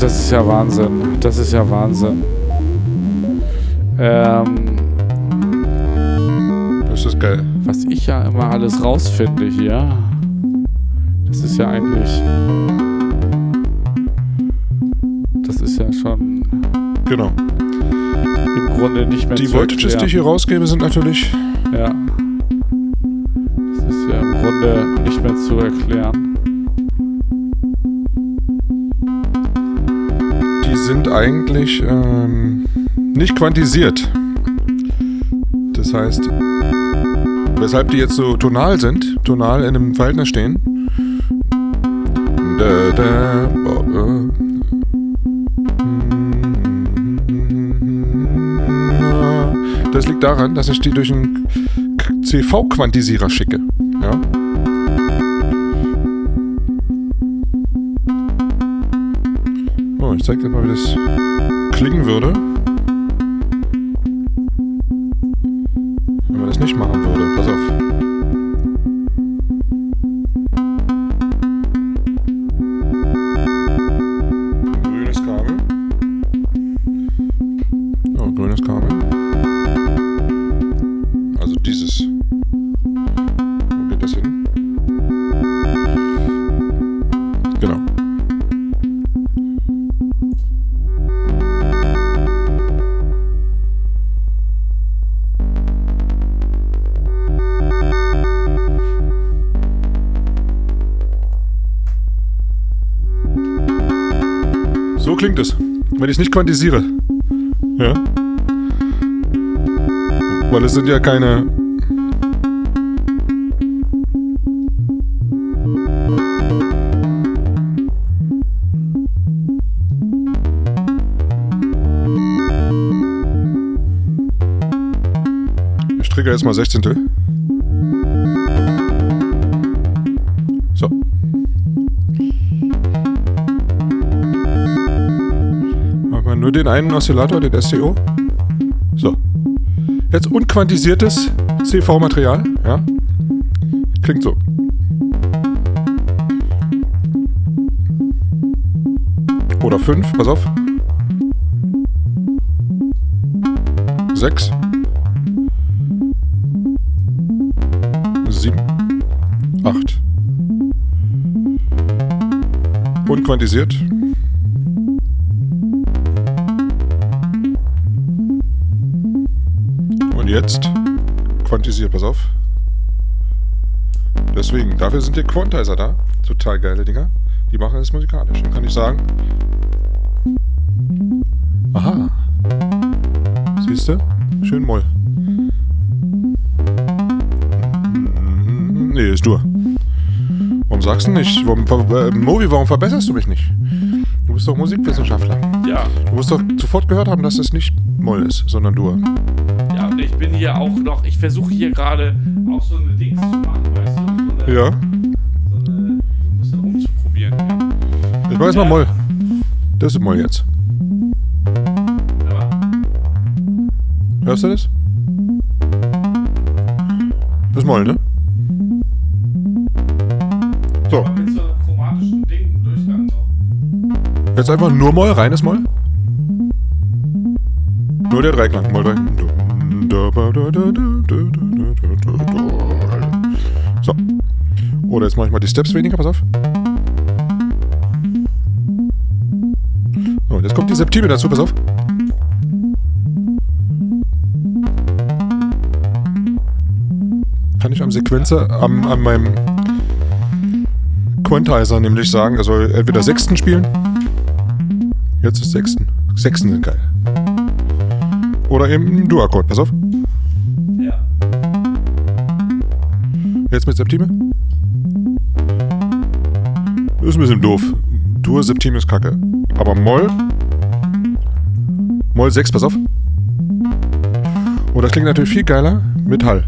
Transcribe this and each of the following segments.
Das ist ja Wahnsinn. Das ist ja Wahnsinn. Ähm, Das ist geil. was ich ja immer alles rausfinde hier, das ist ja eigentlich. Das ist ja schon Genau. im Grunde nicht mehr Die Voltages, die ich hier rausgebe, sind natürlich. Ja. Das ist ja im Grunde nicht mehr zu erklären. Sind eigentlich ähm, nicht quantisiert. Das heißt, weshalb die jetzt so tonal sind, tonal in einem Verhältnis stehen. Da, da, oh, äh. Das liegt daran, dass ich die durch einen CV-Quantisierer schicke. Ja? Würde. Klingt es, wenn ich es nicht quantisiere. Ja? Weil es sind ja keine. Ich trigger jetzt mal 16. einen Oszillator, den SCO. So. Jetzt unquantisiertes CV-Material. Ja. Klingt so. Oder 5, pass auf. 6. 7. 8. Unquantisiert. Quantisiert, pass auf. Deswegen, dafür sind die Quantizer da. Total geile Dinger. Die machen es musikalisch. Dann kann ich sagen. Aha. Siehst du? Schön Moll. Nee, ist Dur. Warum sagst du nicht? Warum, äh, Movi, warum verbesserst du mich nicht? Du bist doch Musikwissenschaftler. Ja. Du musst doch sofort gehört haben, dass es nicht Moll ist, sondern Dur. Ja, ich bin hier auch noch, ich versuche hier gerade auch so eine Dings zu machen, weißt du? So eine, Ja. So eine, so ein bisschen rumzuprobieren. Ja. Ich weiß mal Moll. Das ist Moll jetzt. Aber Hörst du das? Das ist Moll, ne? So, jetzt einfach nur Moll, reines Moll. Nur der Dreiklang. Moll, Dreiklang. So. Oder jetzt mache ich mal die Steps weniger, pass auf. So, jetzt kommt die Septime dazu, pass auf. Kann ich am Sequenzer, am, an meinem Quantizer nämlich sagen, er soll entweder Sechsten spielen. Jetzt ist Sechsten. Sechsten sind geil. Oder eben ein Du-Akkord, pass auf. Jetzt mit Septime. Ist ein bisschen doof. Dur, Septime ist kacke. Aber Moll. Moll 6, pass auf. Oh, das klingt natürlich viel geiler mit Hall.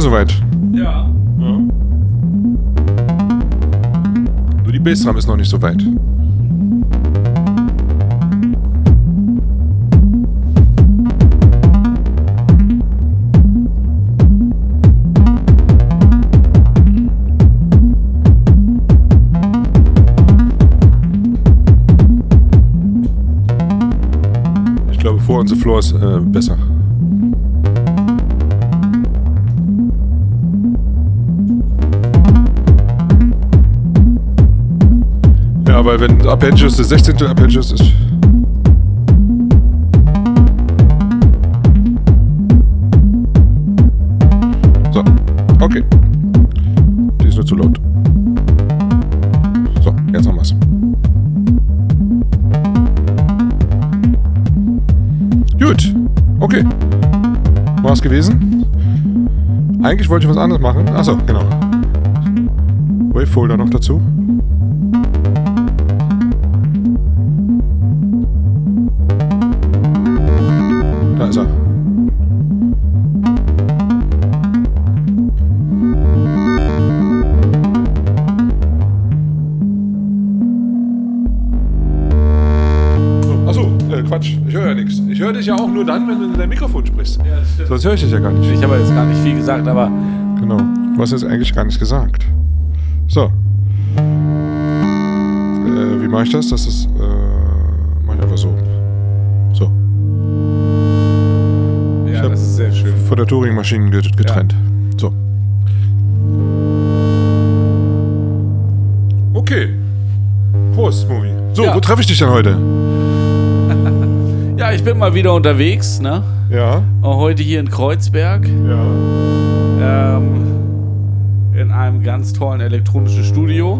Wäre soweit. Ja. Ja. Nur die Bassdrum ist noch nicht so weit. Ich glaube, vor on the floor ist äh, besser. Weil wenn Arpeggios das 16. Arpeggios ist. So, okay. Die ist nur zu laut. So, jetzt haben wir's. Gut, okay. War's gewesen? Eigentlich wollte ich was anderes machen. Achso, genau. Wavefolder noch dazu. Nur dann, wenn du in dein Mikrofon sprichst. Ja. Sonst höre ich dich ja gar nicht. Ich habe jetzt gar nicht viel gesagt, aber Genau. Du hast jetzt eigentlich gar nichts gesagt. So. Äh, wie mache ich das? Das ist. Äh, mach ich einfach so. So. ja, das ist sehr schön. Von der Turing-Maschine get- getrennt. So. Okay. Prost, Movie. So, Ja. wo treffe ich dich denn heute? Ja, ich bin mal wieder unterwegs, ne? Ja. Heute hier in Kreuzberg. Ja. ähm, in einem ganz tollen elektronischen Studio.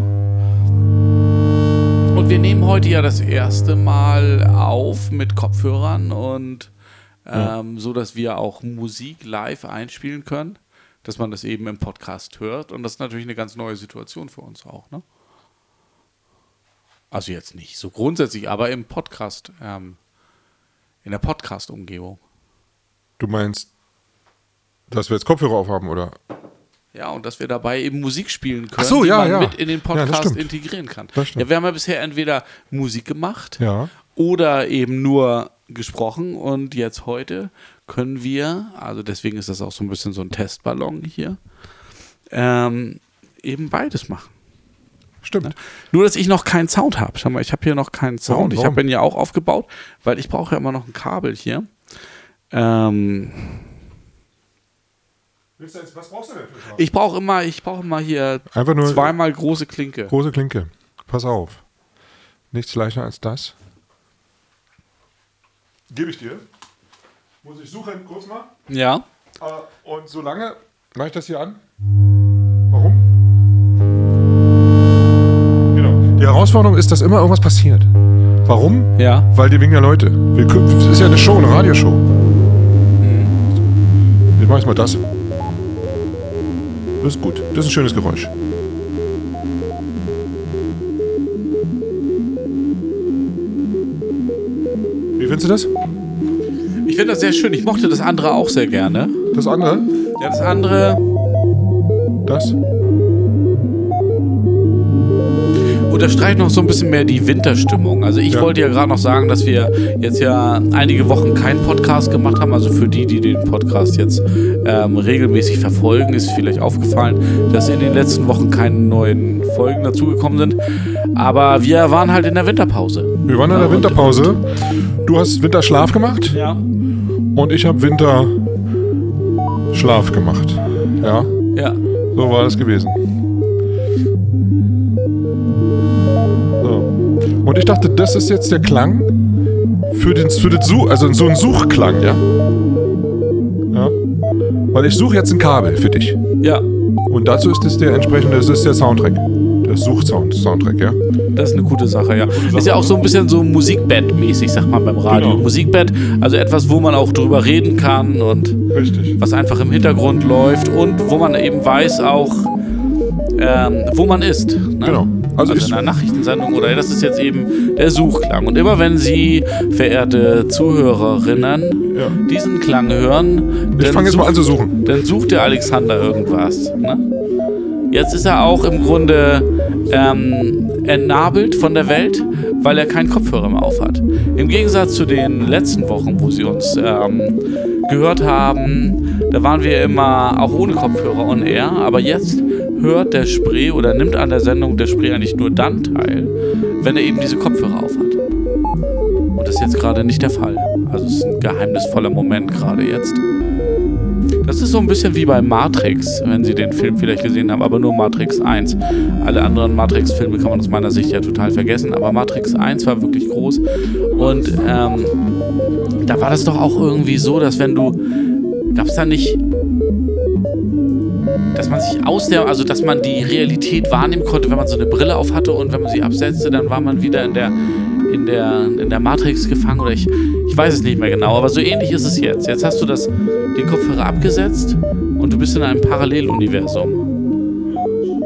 Und wir nehmen heute ja das erste Mal auf mit Kopfhörern und ähm, so, dass wir auch Musik live einspielen können, dass man das eben im Podcast hört. Und das ist natürlich eine ganz neue Situation für uns auch, ne? Also jetzt nicht so grundsätzlich, aber im Podcast, ähm, in der Podcast-Umgebung. Du meinst, dass wir jetzt Kopfhörer aufhaben, oder? Ja, und dass wir dabei eben Musik spielen können, so, die ja, man ja. mit in den Ja, Podcast stimmt. integrieren kann. Ja, wir haben ja bisher entweder Musik gemacht Ja. oder eben nur gesprochen und jetzt heute können wir, also deswegen ist das auch so ein bisschen so ein Testballon hier, ähm, eben beides machen. Stimmt. Nur, dass ich noch keinen Sound habe. Schau mal, ich habe hier noch keinen Sound. Warum? Ich Warum? habe ihn ja auch aufgebaut, weil ich brauche ja immer noch ein Kabel hier. Ähm, Was brauchst du denn für ich brauche immer, ich brauche immer hier Einfach nur zweimal große Klinke. große Klinke. Pass auf. Nichts leichter als das. Gebe ich dir. Muss ich suchen, kurz mal. Ja. Äh, Und solange mache ich das hier an. Herausforderung ist, dass immer irgendwas passiert. Warum? Ja. Weil die wegen der Leute. Das ist ja eine Show, eine Radioshow. Jetzt mach ich mal das. Das ist gut. Das ist ein schönes Geräusch. Wie findest du das? Ich finde das sehr schön. Ich mochte das andere auch sehr gerne. Das andere? Ja, das andere Das? Unterstreicht noch so ein bisschen mehr die Winterstimmung. Also ich Ja. wollte ja gerade noch sagen, dass wir jetzt ja einige Wochen keinen Podcast gemacht haben. Also für die, die den Podcast jetzt ähm, regelmäßig verfolgen, ist vielleicht aufgefallen, dass in den letzten Wochen keine neuen Folgen dazugekommen sind. Aber wir waren halt in der Winterpause. Wir waren in der Winterpause. Du hast Winterschlaf gemacht Ja. und ich habe Winterschlaf gemacht. Ja, Ja. so war das gewesen. Und ich dachte, das ist jetzt der Klang für den, für den Such, also so ein Suchklang, ja? Ja. Weil ich suche jetzt ein Kabel für dich. Ja. Und dazu ist es der entsprechende, das ist der Soundtrack. Der Suchsound, Soundtrack, ja? Das ist eine gute Sache, ja. Ist ja auch so ein bisschen so Musikbett-mäßig, sag mal beim Radio. Genau. Musikbett, also etwas, wo man auch drüber reden kann und Richtig. was einfach im Hintergrund läuft und wo man eben weiß auch, ähm, wo man ist. Ne? Genau. Also Also, in einer Nachrichtensendung oder das ist jetzt eben der Suchklang. Und immer wenn Sie, verehrte Zuhörerinnen, Ja. diesen Klang hören, Ich dann fange jetzt mal sucht- an zu suchen. dann sucht der Alexander irgendwas. Ne? Jetzt ist er auch im Grunde ähm, entnabelt von der Welt, weil er keinen Kopfhörer mehr aufhat. Im Gegensatz zu den letzten Wochen, wo sie uns ähm, gehört haben, da waren wir immer auch ohne Kopfhörer on air, aber jetzt hört der Spree oder nimmt an der Sendung der Spree eigentlich nur dann teil, wenn er eben diese Kopfhörer aufhat. Und das ist jetzt gerade nicht der Fall. Also es ist ein geheimnisvoller Moment gerade jetzt. Das ist so ein bisschen wie bei Matrix, wenn Sie den Film vielleicht gesehen haben, aber nur Matrix 1. Alle anderen Matrix-Filme kann man aus meiner Sicht ja total vergessen, aber Matrix 1 war wirklich groß. Und ähm, da war das doch auch irgendwie so, dass wenn du. Gab es da nicht. Man sich aus der. Also, dass man die Realität wahrnehmen konnte, wenn man so eine Brille auf hatte und wenn man sie absetzte, dann war man wieder in der. In der, in der Matrix gefangen oder ich, ich weiß es nicht mehr genau, aber so ähnlich ist es jetzt. Jetzt hast du das, den Kopfhörer abgesetzt und du bist in einem Paralleluniversum.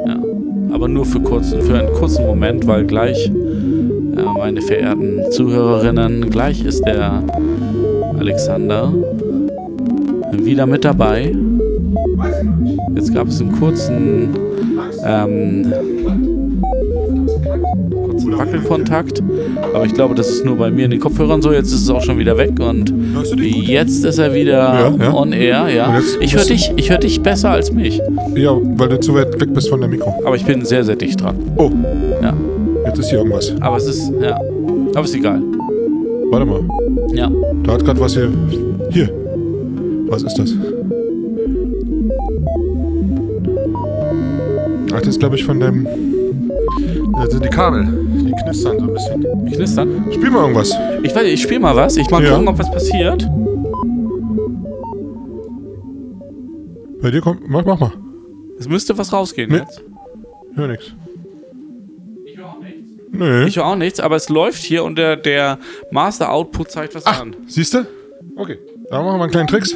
Ja, aber nur für, kurzen, für einen kurzen Moment, weil gleich, äh, meine verehrten Zuhörerinnen, gleich ist der Alexander wieder mit dabei. Jetzt gab es einen kurzen, ähm, kurzen Wackelkontakt, aber ich glaube, das ist nur bei mir in den Kopfhörern so. Jetzt ist es auch schon wieder weg und jetzt ist er wieder Ja, ja. on air. Ja, ich höre dich, ich höre dich besser als mich, Ja, weil du zu weit weg bist von der Mikro. aber ich bin sehr, sehr dicht dran. Oh, Ja, jetzt ist hier irgendwas. aber es ist, ja, aber ist egal. Warte mal. Ja, Da hat gerade was hier. Hier. Was ist das? Ach, das ist, glaube ich, von dem. Das sind die Kabel. Die knistern so ein bisschen. knistern. Spiel mal irgendwas. Ich weiß, ich spiele mal was. Ich mal Ja. gucken, ob was passiert. Bei dir kommt. Mach, mach mal. Es müsste was rausgehen Nee. jetzt. Hör nix. Ich höre auch nichts. Nö. Ich höre auch nichts, aber es läuft hier und der, der Master Output zeigt was Ach, an. siehst du? Okay. Da machen wir einen kleinen Tricks.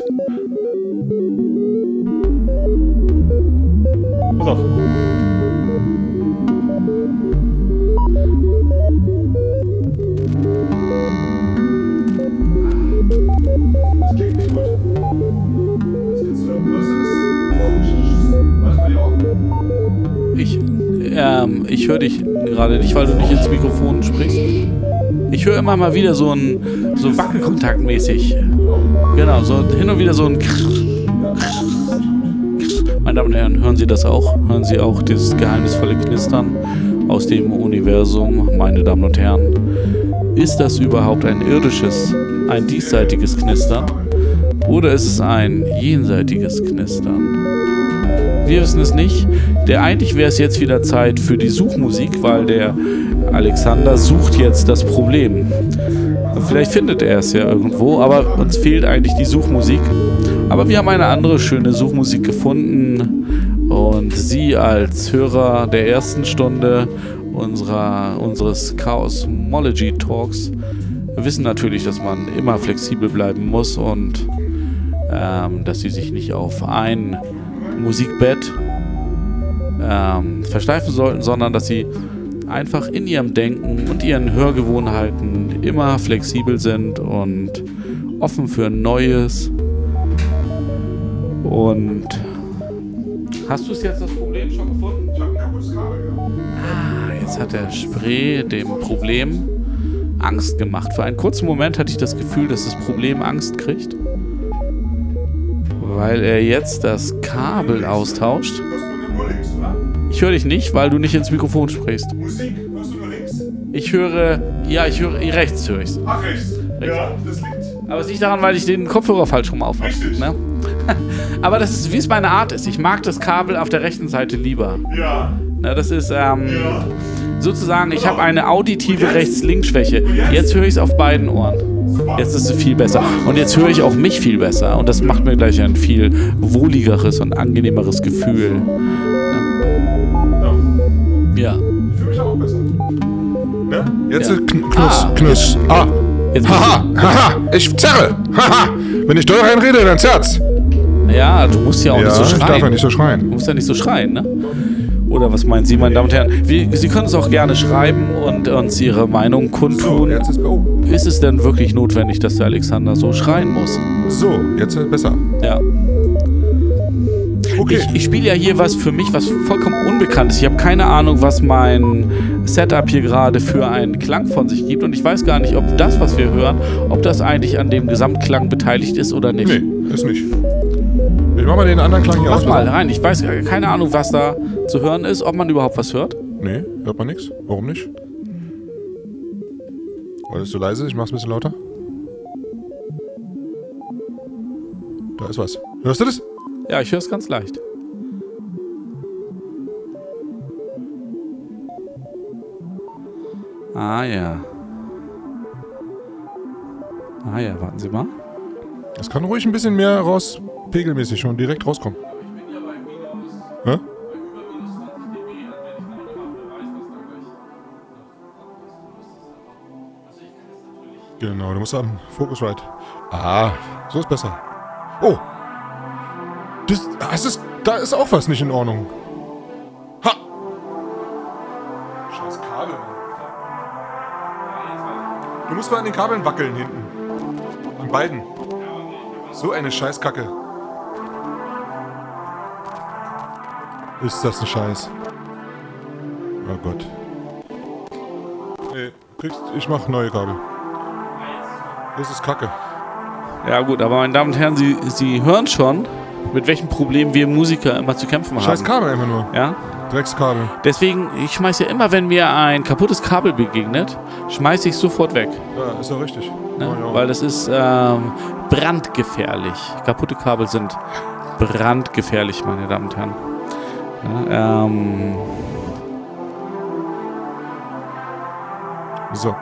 Pass auf. Ähm, ich höre dich gerade nicht, weil du nicht ins Mikrofon sprichst. Ich höre immer mal wieder so ein so Wackelkontaktmäßig. Genau, so hin und wieder so ein Meine Damen und Herren, hören Sie das auch? Hören Sie auch dieses geheimnisvolle Knistern aus dem Universum, meine Damen und Herren? Ist das überhaupt ein irdisches, ein diesseitiges Knistern? Oder ist es ein jenseitiges Knistern? Wir wissen es nicht. Der eigentlich wäre es jetzt wieder Zeit für die Suchmusik, weil der Alexander sucht jetzt das Problem. Vielleicht findet er es ja irgendwo, aber uns fehlt eigentlich die Suchmusik. Aber wir haben eine andere schöne Suchmusik gefunden und Sie als Hörer der ersten Stunde unserer, unseres Chaosmology Talks wissen natürlich, dass man immer flexibel bleiben muss und ähm, dass Sie sich nicht auf ein Musikbett ähm, versteifen sollten, sondern dass sie einfach in ihrem Denken und ihren Hörgewohnheiten immer flexibel sind und offen für Neues. Und hast du es jetzt das Problem schon gefunden? Ich hab ein kaputtes Kabel, ja. Ah, jetzt hat der Spree dem Problem Angst gemacht. Für einen kurzen Moment hatte ich das Gefühl, dass das Problem Angst kriegt. Weil er jetzt das Kabel austauscht. Ich höre dich nicht, weil du nicht ins Mikrofon sprichst. Musik, hörst du nur links? Ich höre, ja, ich höre, rechts höre ich's. Ach, rechts. Ja, das liegt. Aber es liegt daran, weil ich den Kopfhörer falsch rum auf habe. Richtig. Ne? Aber das ist, wie es meine Art ist. Ich mag das Kabel auf der rechten Seite lieber. Ja. Na, das ist ähm, Ja. sozusagen, ich habe eine auditive Rechts-Links-Schwäche. Jetzt höre ich es auf beiden Ohren. Jetzt ist es viel besser. Und jetzt höre ich auch mich viel besser. Und das macht mir gleich ein viel wohligeres und angenehmeres Gefühl. Ja. Ja. Ich fühle mich auch besser. Ne? Jetzt Ja. kn Knuss, Ah, Knuss. Ah. Jetzt Haha, haha, ich zerre. Haha. Wenn ich doll reinrede, dann zerrt's. Ja, du musst ja auch nicht so ich schreien. darf ja nicht so Du schreien. musst ja nicht so schreien, ne? Oder was meinen Sie, meine Damen und Herren? Wir, Sie können es auch gerne schreiben und uns Ihre Meinung So, kundtun. jetzt ist oh. Ist es denn wirklich notwendig, dass der Alexander so schreien muss? So, jetzt ist besser. Ja. Okay. Ich, ich spiele ja hier was für mich, was vollkommen unbekannt ist. Ich habe keine Ahnung, was mein Setup hier gerade für einen Klang von sich gibt. Und ich weiß gar nicht, ob das, was wir hören, ob das eigentlich an dem Gesamtklang beteiligt ist oder nicht. nee, ist nicht. Ich mach mal den anderen Klang hier Mach aus. mal rein. Ich weiß keine Ahnung, was da zu hören ist, ob man überhaupt was hört. Nee, hört man nichts. Warum nicht? Weil es so leise. Ich mach's ein bisschen lauter. Da ist was. Hörst du das? Ja, ich höre es ganz leicht. Ah ja. Ah ja, warten Sie mal. Es kann ruhig ein bisschen mehr raus, pegelmäßig schon direkt rauskommen. Genau, du musst am Focusrite. Ah, so ist besser. Oh! Das, das ist, da ist auch was nicht in Ordnung. Ha! Scheiß Kabel. Du musst mal an den Kabeln wackeln hinten. An beiden. So eine Scheißkacke. Ist das ein Scheiß? Oh Gott. Nee, kriegst, ich mach neue Kabel. Das ist Kacke. Ja gut, aber meine Damen und Herren, Sie, Sie hören schon, mit welchen Problemen wir Musiker immer zu kämpfen haben. Scheiß Kabel einfach nur. Ja? Dreckskabel. Deswegen, ich schmeiße ja immer, wenn mir ein kaputtes Kabel begegnet, schmeiße ich es sofort weg. Ja, ist doch richtig. Ne? Oh, ja. Weil das ist ähm, brandgefährlich. Kaputte Kabel sind brandgefährlich, meine Damen und Herren. Ne? Ähm, So.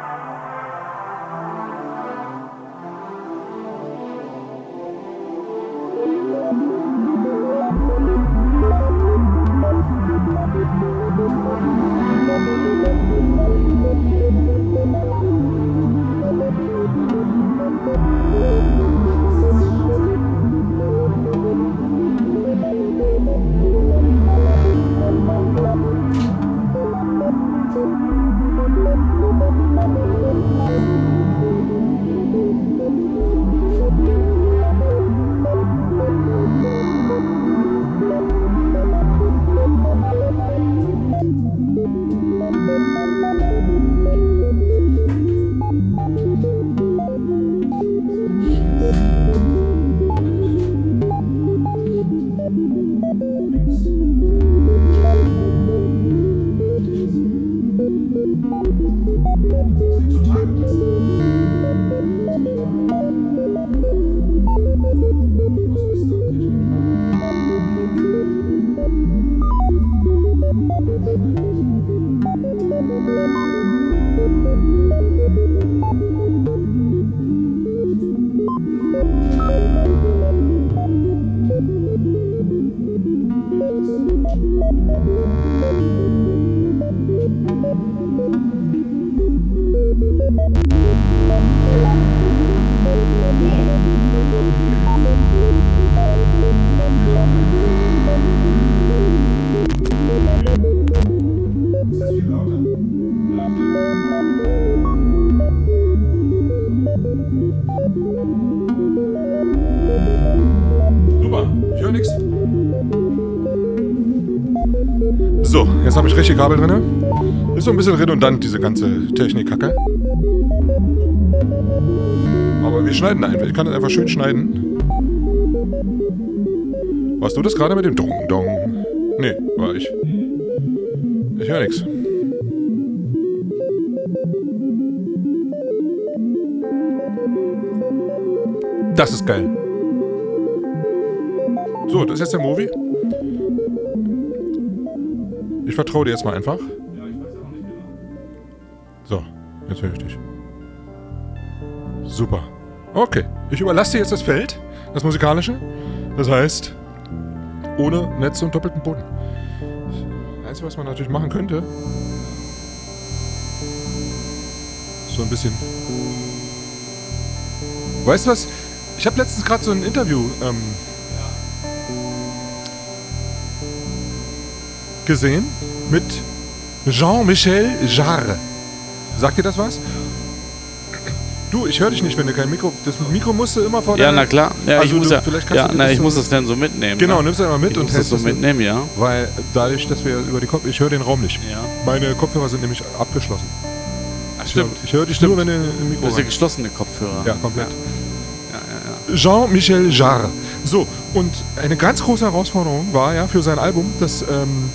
Kabel drin. Ist so ein bisschen redundant, diese ganze Technik-Kacke. Aber wir schneiden einfach. Ich kann das einfach schön schneiden. Warst du das gerade mit dem Dong Dong? Nee, war ich. Ich höre nichts. Das ist geil. So, das ist jetzt der Movie. Vertraue dir jetzt mal einfach. So, jetzt höre ich dich. Super. Okay, ich überlasse dir jetzt das Feld, das musikalische. Das heißt, ohne Netz und doppelten Boden. Das Einzige, was man natürlich machen könnte, so ein bisschen. Weißt du was? Ich habe letztens gerade so ein Interview ähm, gesehen mit Jean-Michel Jarre. Sagt dir das was? Du, ich höre dich nicht, wenn du kein Mikro. Das Mikro musst du immer vor Ja, na klar. Ja, Also ich muss du- ja, vielleicht kannst ja na, das ich muss das dann so mitnehmen. Genau, nimmst du einmal mit ich und muss das hältst so mitnehmen, ja. Weil dadurch, dass wir über die Kopf. Ich höre den Raum nicht. Ja. Meine Kopfhörer sind nämlich abgeschlossen. Ach, stimmt. ich höre dich nur, wenn du im Mikro Das ja geschlossene Kopfhörer. Ja, komplett. Ja, ja, ja. Jean-Michel Jarre. So, und eine ganz große Herausforderung war ja für sein Album, das, ähm,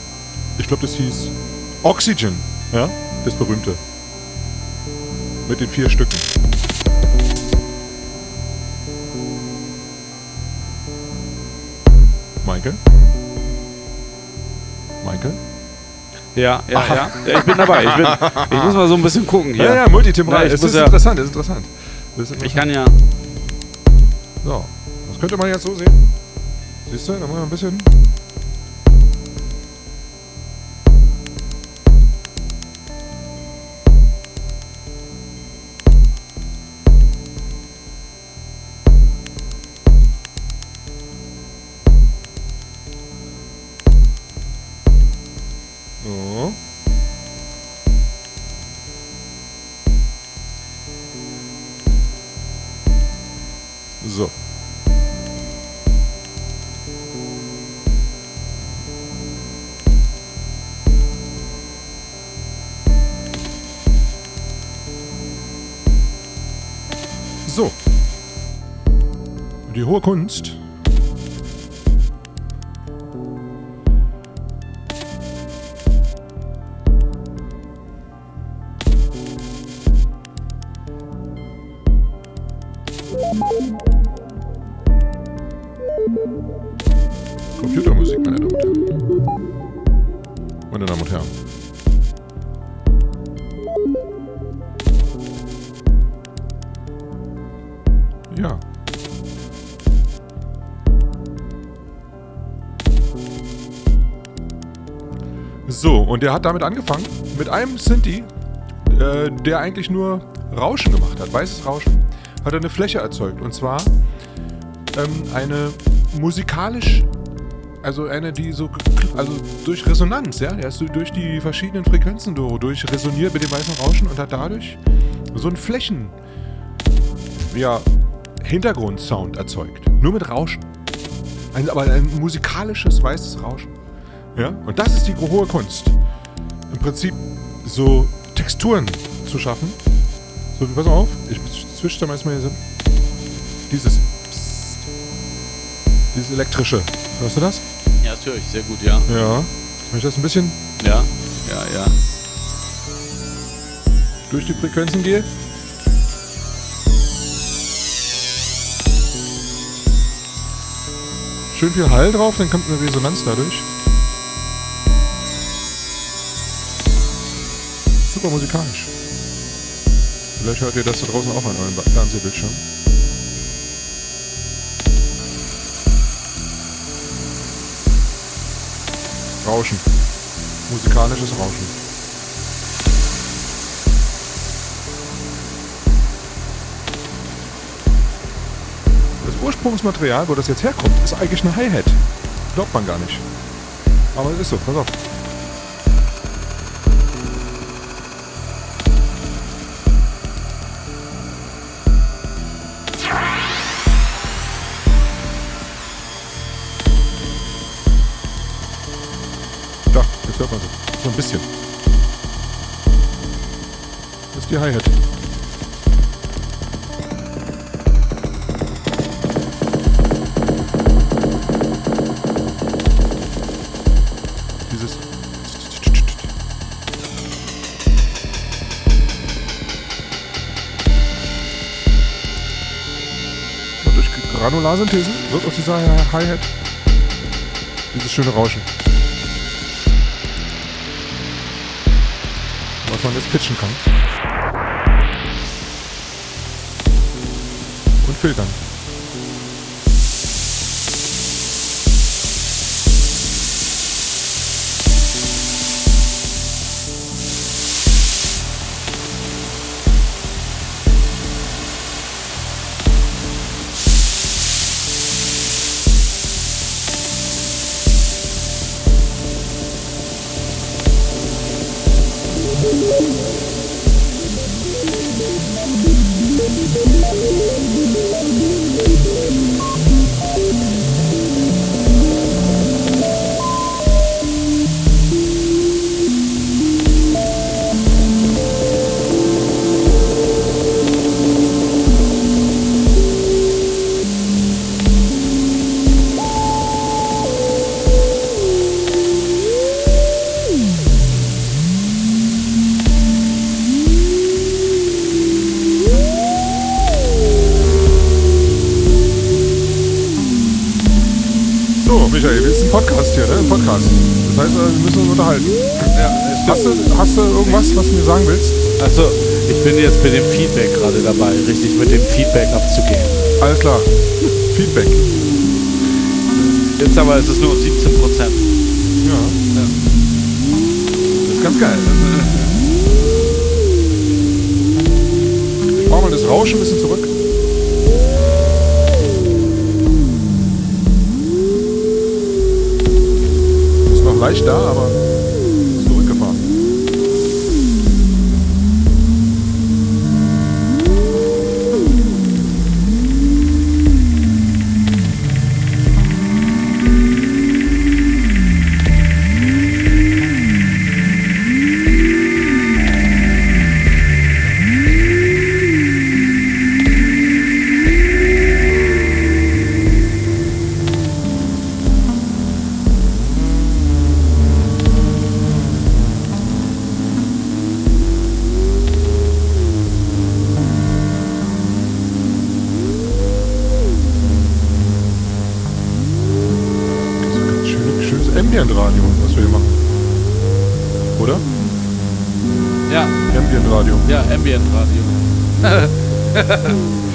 ich glaube, das hieß Oxygen, ja, das berühmte. Mit den vier Stücken. Michael? Michael? Ja, ja, ja. ja. Ich bin dabei. Ich, bin, ich muss mal so ein bisschen gucken hier. Ja, ja, multitemporal. Ja, ich es muss ist ja- interessant, es ist interessant. Das ist Ich interessant. kann ja. So, das könnte man jetzt so sehen. Siehst du, da machen wir ein bisschen. Die hohe Kunst. Und der hat damit angefangen, mit einem Sinti, äh, der eigentlich nur Rauschen gemacht hat, weißes Rauschen, hat er eine Fläche erzeugt. Und zwar ähm, eine musikalisch, also eine, die so, also durch Resonanz, ja, der ist durch die verschiedenen Frequenzen durch resoniert mit dem weißen Rauschen und hat dadurch so einen Flächen, ja, Hintergrundsound erzeugt. Nur mit Rauschen. Ein, aber ein musikalisches weißes Rauschen. Ja, und das ist die hohe Kunst. Prinzip so Texturen zu schaffen. So, pass mal auf, ich zwisch da mal so. Dieses Psst. Dieses elektrische. Hörst du das? Ja, das höre ich sehr gut, ja. Ja. Wenn ich das ein bisschen Ja, ja, ja. durch die Frequenzen gehe. Schön viel Hall drauf, dann kommt eine Resonanz dadurch. Super musikalisch. Vielleicht hört ihr das da draußen auch an eurem Fernsehbildschirm. Rauschen. Musikalisches Rauschen. Das Ursprungsmaterial, wo das jetzt herkommt, ist eigentlich eine Hi-Hat. Glaubt man gar nicht. Aber es ist so, pass auf. Granularsynthese wird aus dieser Hi-Hat Dieses schöne Rauschen. Was man jetzt pitchen kann. Und filtern. Wir müssen uns unterhalten. Ja, Hast du, hast du irgendwas, was du mir sagen willst? Achso, ich bin jetzt mit dem Feedback gerade dabei, richtig mit dem Feedback abzugehen. Alles klar. Feedback. Jetzt aber ist es nur 17 Prozent. Ja. Das ist ganz geil. Ich brauche mal das Rauschen ein bisschen zurück. Leicht da, aber Ja, Ambient-Radio. ja, Ambient Radio.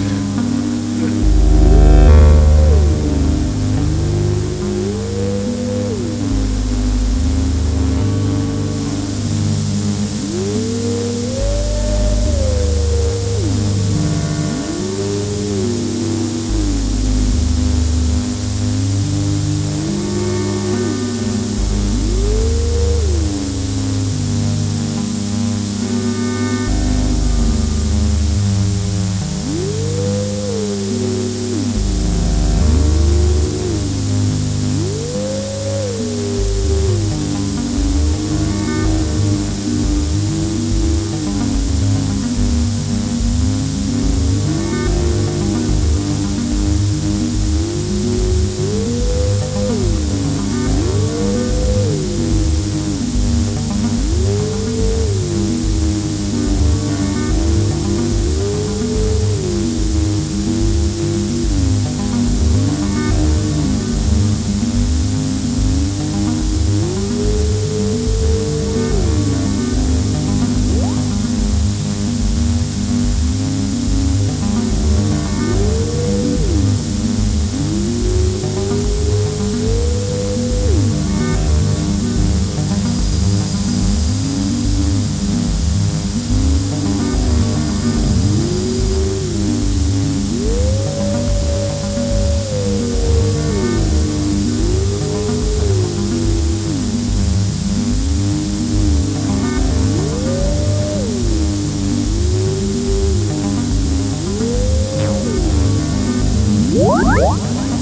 Bye.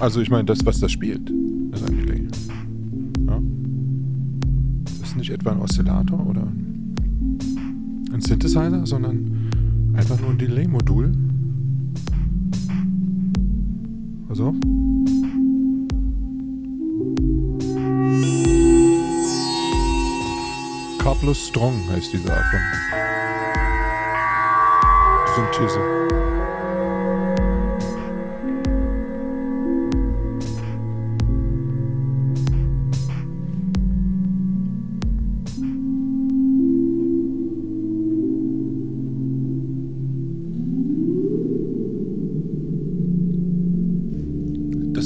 Also ich meine, das, was das spielt, ist ein Delay. Ja. Ist nicht etwa ein Oszillator oder ein Synthesizer, sondern einfach nur ein Delay-Modul. Auf. Carplus Strong heißt diese Art von Synthese.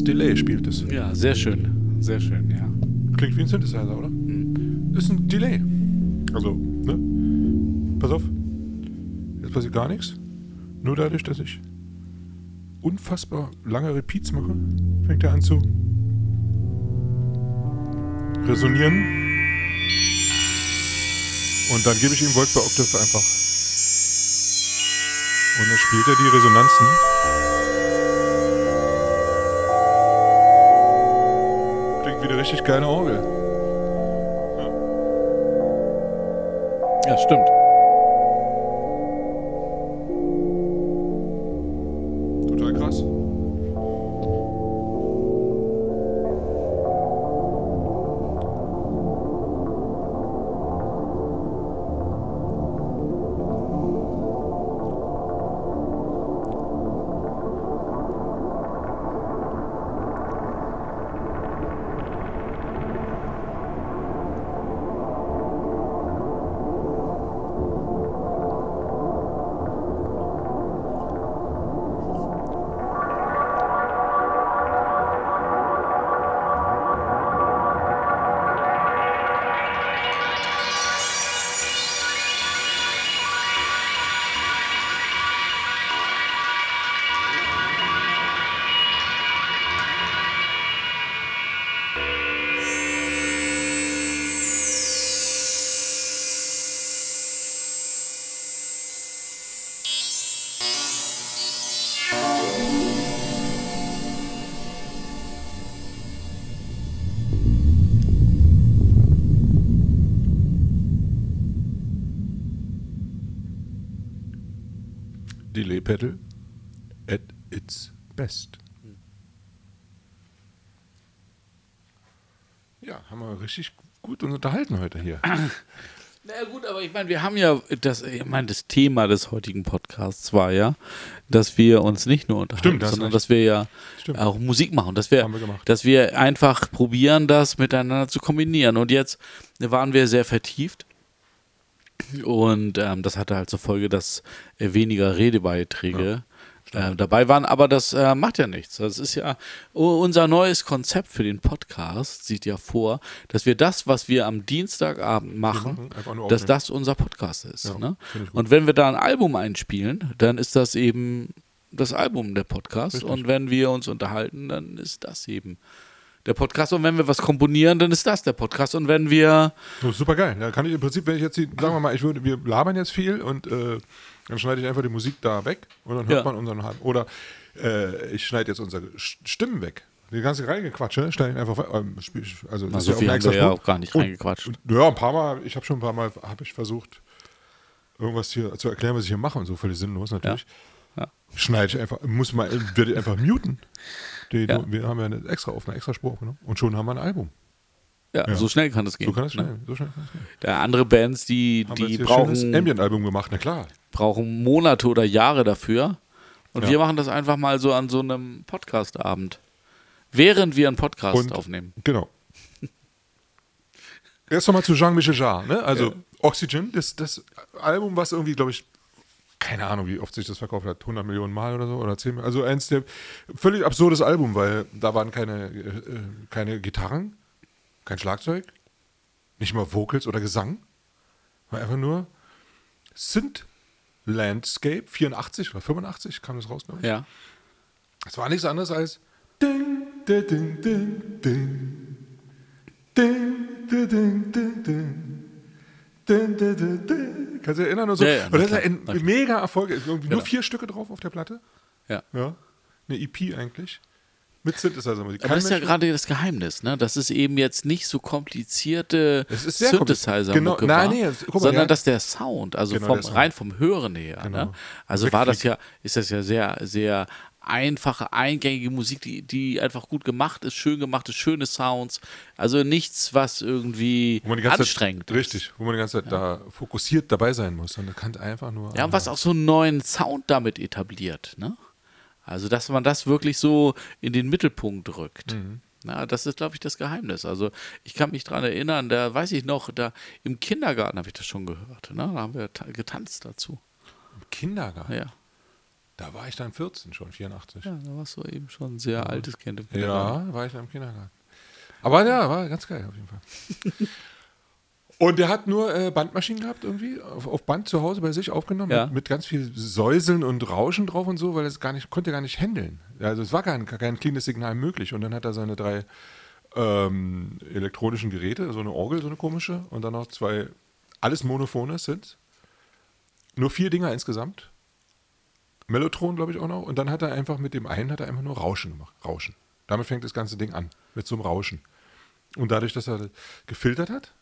Delay spielt es. Ja, sehr schön. Sehr schön, ja. Klingt wie ein Synthesizer, oder? Ist ein Delay. Also, ne? Pass auf. Jetzt passiert gar nichts. Nur dadurch, dass ich unfassbar lange Repeats mache, fängt er an zu resonieren. Und dann gebe ich ihm Volt per Octave einfach. Und dann spielt er die Resonanzen. Richtig geile Orgel. Ja, stimmt. Delay Pedal at its best. Ja, haben wir richtig gut uns unterhalten heute hier. Na ja, gut, aber ich meine, wir haben ja das, ich meine, das Thema des heutigen Podcasts war ja, dass wir uns nicht nur unterhalten, Stimmt, da hast sondern dass wir ja Stimmt. auch Musik machen, dass wir, Haben wir gemacht. dass wir einfach probieren, das miteinander zu kombinieren. Und jetzt waren wir sehr vertieft. Und ähm, das hatte halt zur Folge, dass äh, weniger Redebeiträge äh, dabei waren. Aber das äh, macht ja nichts. Das ist ja unser neues Konzept für den Podcast. Sieht ja vor, dass wir das, was wir am Dienstagabend machen, Mhm, dass das unser Podcast ist. Ja, ne? Und wenn wir da ein Album einspielen, dann ist das eben das Album der Podcast. Richtig. Und wenn wir uns unterhalten, dann ist das eben der Podcast. Und wenn wir was komponieren, dann ist das der Podcast. Und wenn wir super geil. Da kann ich im Prinzip, wenn ich jetzt, die, sagen wir mal, ich würde, wir labern jetzt viel und äh, dann schneide ich einfach die Musik da weg und dann hört Ja. man unseren. Oder äh, ich schneide jetzt unsere Stimmen weg. Die ganze Reingequatsche schneide ich einfach. Ähm, also, das so ist viel auch haben wir ja auch gar nicht reingequatscht. Und, ja, ein paar Mal, ich habe schon ein paar Mal, habe ich versucht, irgendwas hier zu erklären, was ich hier mache und so völlig sinnlos natürlich. Ja. Schneide ich einfach, muss mal, werde ich einfach muten. Die, Ja. Wir haben ja eine extra auf eine extra Spur aufgenommen und schon haben wir ein Album. ja, Ja. so schnell kann es gehen. So kann es ne? schnell, so schnell kann es gehen. Da andere Bands, die, Haben die hier ein brauchen, Ambient-Album gemacht, na klar. brauchen Monate oder Jahre dafür. Und Ja. wir machen das einfach mal so an so einem Podcast-Abend. Während wir einen Podcast Und- aufnehmen. Genau. Erst nochmal zu Jean-Michel Jarre, ne? Also Oxygen, das, das Album, was irgendwie, glaube ich, keine Ahnung, wie oft sich das verkauft hat, 100 Millionen Mal oder so, oder 10 Also eins der völlig absurdes Album, weil da waren keine, äh, keine Gitarren, kein Schlagzeug, nicht mal Vocals oder Gesang. War einfach nur Synth Landscape, 84 oder 85 kam das raus, glaube ich. Ja. Es war nichts anderes als ding, ding, ding, ding, ding, Dun, dun, dun, dun, dun, dun, dun. Kannst du dich erinnern? Und, so. Ja, ja, und das ist ein klar, mega Erfolg. Ist Irgendwie nur Genau. vier Stücke drauf auf der Platte. Ja. Ja. Eine EP eigentlich. Mit Synthesizer-Musik. Aber das ist ja gerade das Geheimnis, ne? Dass es eben jetzt nicht so komplizierte ist synthesizer. Genau, nein, nee, guck mal, sondern ja. dass der Sound, also Genau, vom, der Sound. rein vom Hören her, Genau. ne? Also war das ja, ist das ja sehr, sehr einfache, eingängige Musik, die, die einfach gut gemacht ist, schön gemacht ist, schöne Sounds. Also nichts, was irgendwie anstrengend Zeit. Richtig, wo man die ganze Zeit da fokussiert dabei sein muss. Und kann einfach nur. Ja, und was auch so einen neuen Sound damit etabliert, ne? Also, dass man das wirklich so in den Mittelpunkt rückt. Mhm. Na, das ist, glaube ich, das Geheimnis. Also, ich kann mich dran erinnern, da weiß ich noch, da im Kindergarten habe ich das schon gehört. Ne? Da haben wir ta- getanzt dazu. Im Kindergarten. Ja. Da war ich dann 14 schon, 84. ja, da warst du eben schon ein sehr altes Kind im Kindergarten. Ja, war ich dann im Kindergarten. Aber ja, war ganz geil auf jeden Fall. Und der hat nur äh, Bandmaschinen gehabt irgendwie, auf, auf Band zu Hause bei sich aufgenommen, Ja. mit, mit ganz viel Säuseln und Rauschen drauf und so, weil es gar nicht, konnte gar nicht handeln. Also es war kein, kein cleanes Signal möglich. Und dann hat er seine drei ähm, elektronischen Geräte, so eine Orgel, so eine komische, und dann noch zwei, alles Monophone sind. Nur vier Dinger insgesamt. Mellotron, glaube ich, auch noch. Und dann hat er einfach mit dem einen hat er einfach nur Rauschen gemacht. Rauschen. Damit fängt das ganze Ding an. Mit so einem Rauschen. Und dadurch, dass er gefiltert hat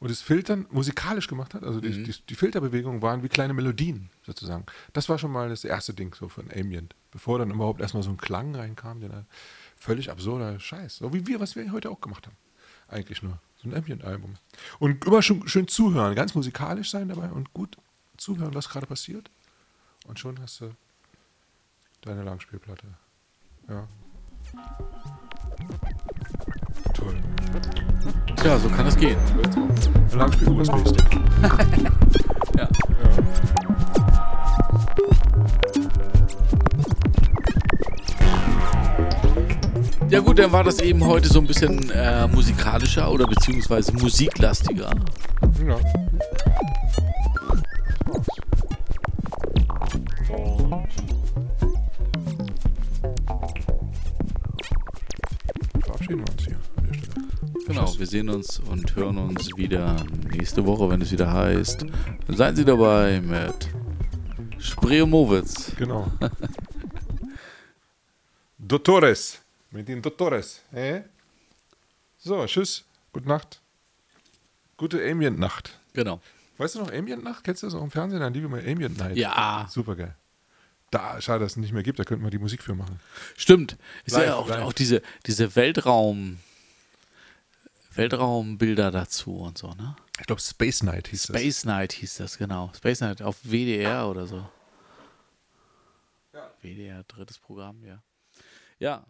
und das Filtern musikalisch gemacht hat, also die, die, die Filterbewegungen waren wie kleine Melodien sozusagen. Das war schon mal das erste Ding so von Ambient. Bevor dann überhaupt erstmal so ein Klang reinkam, der völlig absurder Scheiß. So wie wir, was wir heute auch gemacht haben. Eigentlich nur. So ein Ambient-Album. Und immer schön, schön zuhören, ganz musikalisch sein dabei und gut zuhören, was gerade passiert. Und schon hast du deine Langspielplatte. Ja. Toll. Tja, so kann es gehen. Langspiel-USB-Stick. Ja. Ja gut, dann war das eben heute so ein bisschen äh, musikalischer oder beziehungsweise musiklastiger. Ja. Verabschieden wir uns hier an der Stelle. Genau, wir sehen uns und hören uns wieder nächste Woche, wenn es wieder heißt. Seien Sie dabei mit Spreemowitz. Genau. Dottores. Mit den Dottores. Eh? So, tschüss. Gute Nacht. Gute Ambient-Nacht. Genau. Weißt du noch Ambient-Nacht? Kennst du das auch im Fernsehen? Dann liebe mal Ambient Night. Ja. Super geil. Da, schade, dass es nicht mehr gibt. Da könnten wir die Musik für machen. Stimmt. Ist Live, ja auch, auch diese, diese Weltraum, Weltraumbilder dazu und so, ne? Ich glaube, Space Night hieß das. Space Night hieß das, genau. Space Night auf WDR oder so. WDR, drittes Programm, ja. Ja,